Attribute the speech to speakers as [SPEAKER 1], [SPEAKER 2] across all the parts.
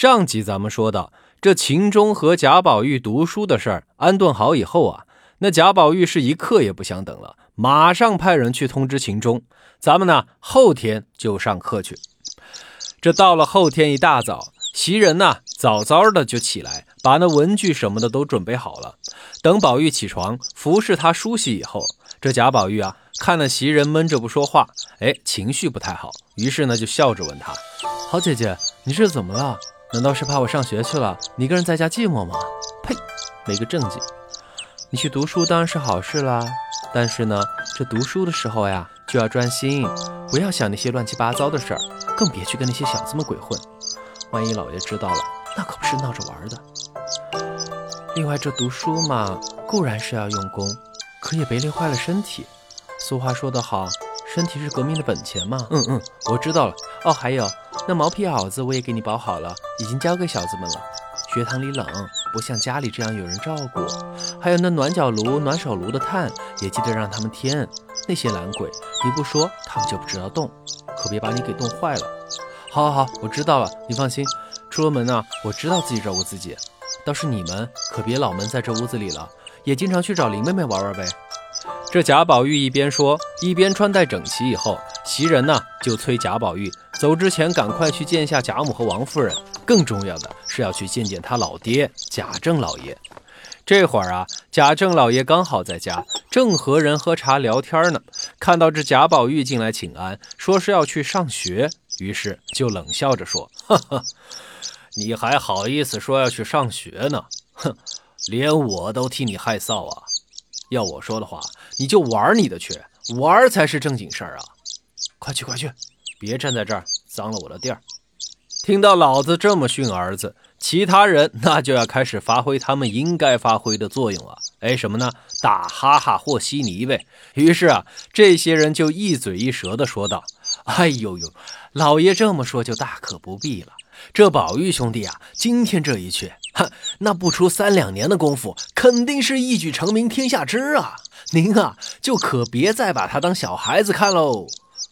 [SPEAKER 1] 上集咱们说到，这秦钟和贾宝玉读书的事儿安顿好以后啊，那贾宝玉是一刻也不想等了，马上派人去通知秦钟，咱们呢后天就上课去。这到了后天一大早，袭人呢早早的就起来，把那文具什么的都准备好了。等宝玉起床，服侍他梳洗以后，这贾宝玉啊看了袭人闷着不说话，哎，情绪不太好，于是呢就笑着问他：“好姐姐，你是怎么了？”难道是怕我上学去了，你一个人在家寂寞吗？呸，没个正经。你去读书当然是好事啦，但是呢，这读书的时候呀，就要专心，不要想那些乱七八糟的事儿，更别去跟那些小子们鬼混。万一老爷知道了，那可不是闹着玩的。另外，这读书嘛，固然是要用功，可也别累坏了身体。俗话说得好，身体是革命的本钱嘛。嗯嗯，我知道了。哦，还有。那毛皮袄子我也给你包好了，已经交给小子们了。学堂里冷，不像家里这样有人照顾。还有那暖脚炉、暖手炉的炭，也记得让他们添。那些懒鬼，你不说，他们就不知道动，可别把你给冻坏了。好，好，好，我知道了。你放心，出了门呢，我知道自己照顾自己。倒是你们可别老闷在这屋子里了，也经常去找林妹妹玩玩呗。这贾宝玉一边说，一边穿戴整齐。以后，袭人呢就催贾宝玉走之前赶快去见下贾母和王夫人。更重要的是要去见见他老爹贾政老爷。这会儿啊，贾政老爷刚好在家，正和人喝茶聊天呢。看到这贾宝玉进来请安，说是要去上学，于是就冷笑着说：“ 呵呵，你还好意思说要去上学呢？哼，连我都替你害臊啊！要我说的话。”你就玩你的去，玩才是正经事儿啊！快去快去，别站在这儿脏了我的地儿。听到老子这么训儿子，其他人那就要开始发挥他们应该发挥的作用了。哎，什么呢？打哈哈和稀泥呗。于是啊，这些人就一嘴一舌的说道：“哎呦呦，老爷这么说就大可不必了。这宝玉兄弟啊，今天这一去，哼，那不出三两年的功夫，肯定是一举成名天下知啊。”您啊，就可别再把他当小孩子看喽。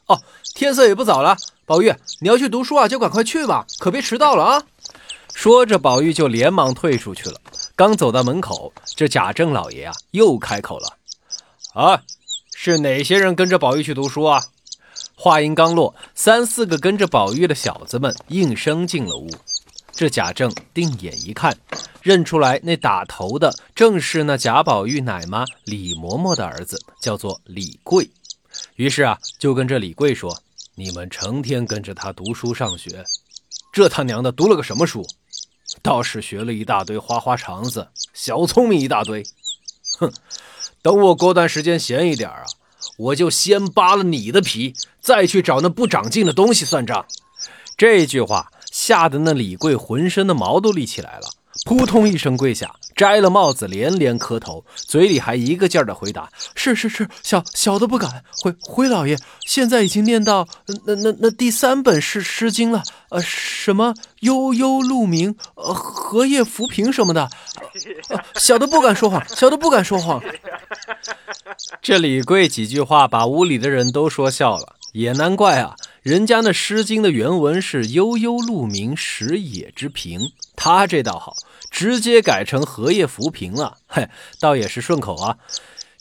[SPEAKER 1] 哦，天色也不早了，宝玉，你要去读书啊，就赶快去吧，可别迟到了啊。说着，宝玉就连忙退出去了。刚走到门口，这贾政老爷啊又开口了：“啊，是哪些人跟着宝玉去读书啊？”话音刚落，三四个跟着宝玉的小子们应声进了屋。这贾政定眼一看。认出来，那打头的正是那贾宝玉奶妈李嬷嬷的儿子，叫做李贵。于是啊，就跟这李贵说：“你们成天跟着他读书上学，这他娘的读了个什么书？倒是学了一大堆花花肠子，小聪明一大堆。哼！等我过段时间闲一点啊，我就先扒了你的皮，再去找那不长进的东西算账。”这句话吓得那李贵浑身的毛都立起来了。扑通一声跪下，摘了帽子，连连磕头，嘴里还一个劲儿的回答：“是是是，小小的不敢。回回老爷，现在已经念到那那那第三本诗诗经了。呃，什么悠悠鹿鸣，呃，荷叶浮萍什么的。小的不敢说谎，小的不敢说谎。”这李贵几句话把屋里的人都说笑了，也难怪啊，人家那诗经的原文是悠悠鹿鸣，食野之苹，他这倒好。直接改成荷叶浮萍了，嘿，倒也是顺口啊。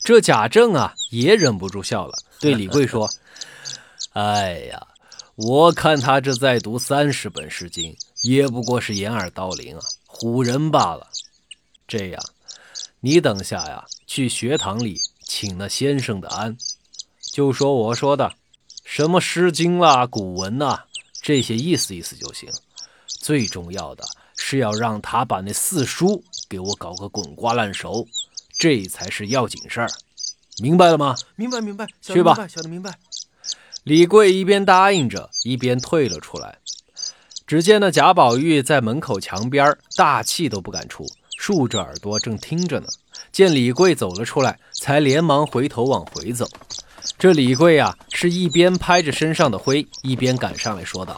[SPEAKER 1] 这贾政啊也忍不住笑了，对李贵说：“哎呀，我看他这再读三十本诗经，也不过是掩耳盗铃啊，唬人罢了。这样，你等下呀去学堂里请那先生的安，就说我说的，什么诗经啦、古文呐，这些意思意思就行。最重要的。”是要让他把那四叔给我搞个滚瓜烂熟，这才是要紧事儿，明白了吗？
[SPEAKER 2] 明白，明白。
[SPEAKER 1] 去吧，
[SPEAKER 2] 小的明白。
[SPEAKER 1] 李贵一边答应着，一边退了出来。只见那贾宝玉在门口墙边，大气都不敢出，竖着耳朵正听着呢。见李贵走了出来，才连忙回头往回走。这李贵啊，是一边拍着身上的灰，一边赶上来说道：“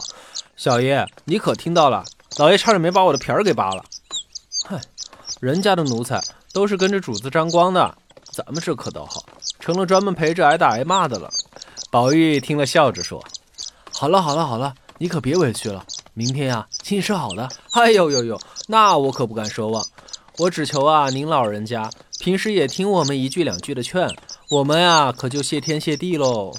[SPEAKER 1] 小爷，你可听到了？”老爷差点没把我的皮儿给扒了，嗨，人家的奴才都是跟着主子沾光的，咱们这可倒好，成了专门陪着挨打挨骂的了。宝玉听了，笑着说：“好了好了好了，你可别委屈了，明天呀，请你吃好的。哎呦呦呦，那我可不敢奢望。我只求啊，您老人家平时也听我们一句两句的劝，我们呀可就谢天谢地喽。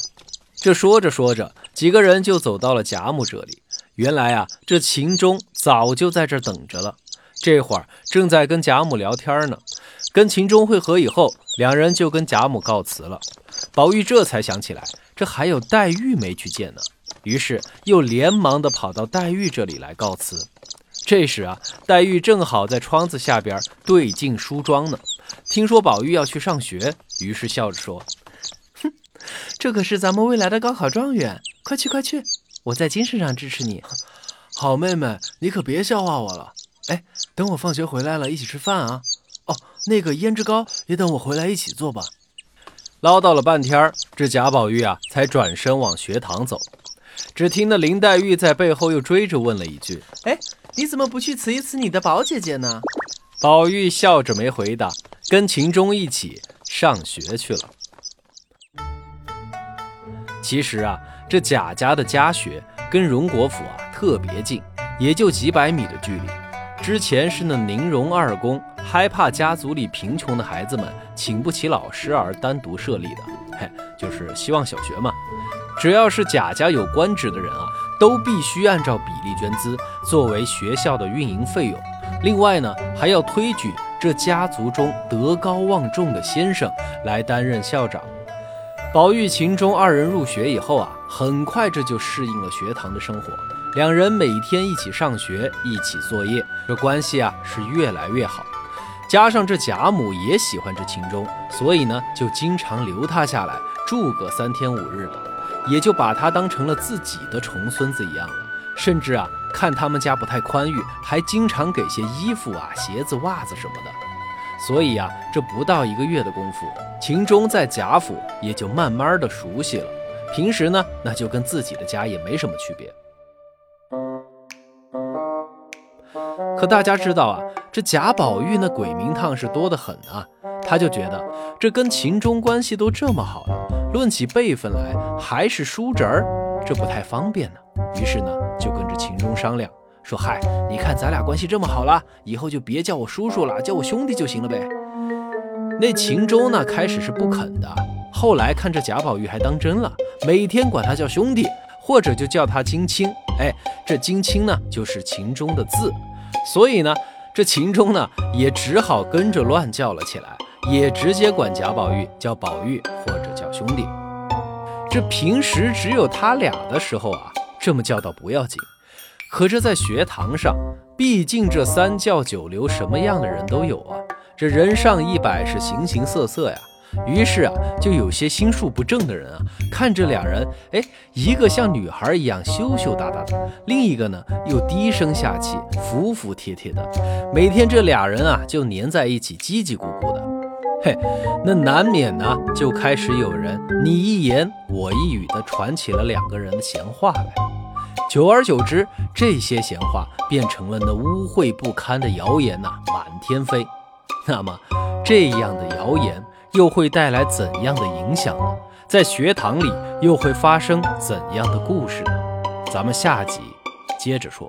[SPEAKER 1] 这说着说着，几个人就走到了贾母这里。原来啊，这秦钟早就在这等着了，这会儿正在跟贾母聊天呢。跟秦钟会合以后，两人就跟贾母告辞了。宝玉这才想起来，这还有黛玉没去见呢，于是又连忙的跑到黛玉这里来告辞。这时啊，黛玉正好在窗子下边对镜梳妆呢。听说宝玉要去上学，于是笑着说：“哼，这可是咱们未来的高考状元，快去快去，我在精神上支持你。
[SPEAKER 2] 好妹妹，你可别笑话我了。哎，等我放学回来了，一起吃饭啊。哦，那个胭脂糕也等我回来一起做吧。”
[SPEAKER 1] 唠叨了半天，这贾宝玉啊，才转身往学堂走。只听得林黛玉在背后又追着问了一句：“
[SPEAKER 3] 哎。”你怎么不去辞一辞你的宝姐姐呢？
[SPEAKER 1] 宝玉笑着没回答，跟秦钟一起上学去了。其实啊，这贾家的家学跟荣国府啊特别近，也就几百米的距离。之前是那宁荣二公害怕家族里贫穷的孩子们请不起老师而单独设立的，嘿，就是希望小学嘛。只要是贾家有官职的人啊。都必须按照比例捐资作为学校的运营费用。另外呢，还要推举这家族中德高望重的先生来担任校长。宝玉、秦钟二人入学以后啊，很快这就适应了学堂的生活。两人每天一起上学，一起作业，这关系啊是越来越好。加上这贾母也喜欢这秦钟，所以呢，就经常留他下来住个三天五日的。也就把他当成了自己的重孙子一样了，甚至啊，看他们家不太宽裕，还经常给些衣服啊、鞋子、袜子什么的。所以啊，这不到一个月的功夫，秦钟在贾府也就慢慢的熟悉了。平时呢，那就跟自己的家也没什么区别。可大家知道啊，这贾宝玉那鬼名堂是多得很啊，他就觉得这跟秦钟关系都这么好了。论起辈分来，还是叔侄儿，这不太方便呢。于是呢，就跟着秦钟商量，说：“嗨，你看咱俩关系这么好了，以后就别叫我叔叔了，叫我兄弟就行了呗。”那秦钟呢，开始是不肯的，后来看这贾宝玉还当真了，每天管他叫兄弟，或者就叫他金青。哎，这金青呢，就是秦钟的字，所以呢，这秦钟呢，也只好跟着乱叫了起来。也直接管贾宝玉叫宝玉或者叫兄弟，这平时只有他俩的时候啊，这么叫倒不要紧。可这在学堂上，毕竟这三教九流什么样的人都有啊，这人上一百是形形色色呀。于是啊，就有些心术不正的人啊，看这两人，哎，一个像女孩一样羞羞答答的，另一个呢又低声下气、服服帖帖的，每天这俩人啊就黏在一起，叽叽咕咕的。嘿，那难免呢，就开始有人你一言我一语的传起了两个人的闲话来。久而久之，这些闲话变成了那污秽不堪的谣言呐，满天飞。那么，这样的谣言又会带来怎样的影响呢？在学堂里又会发生怎样的故事呢？咱们下集接着说。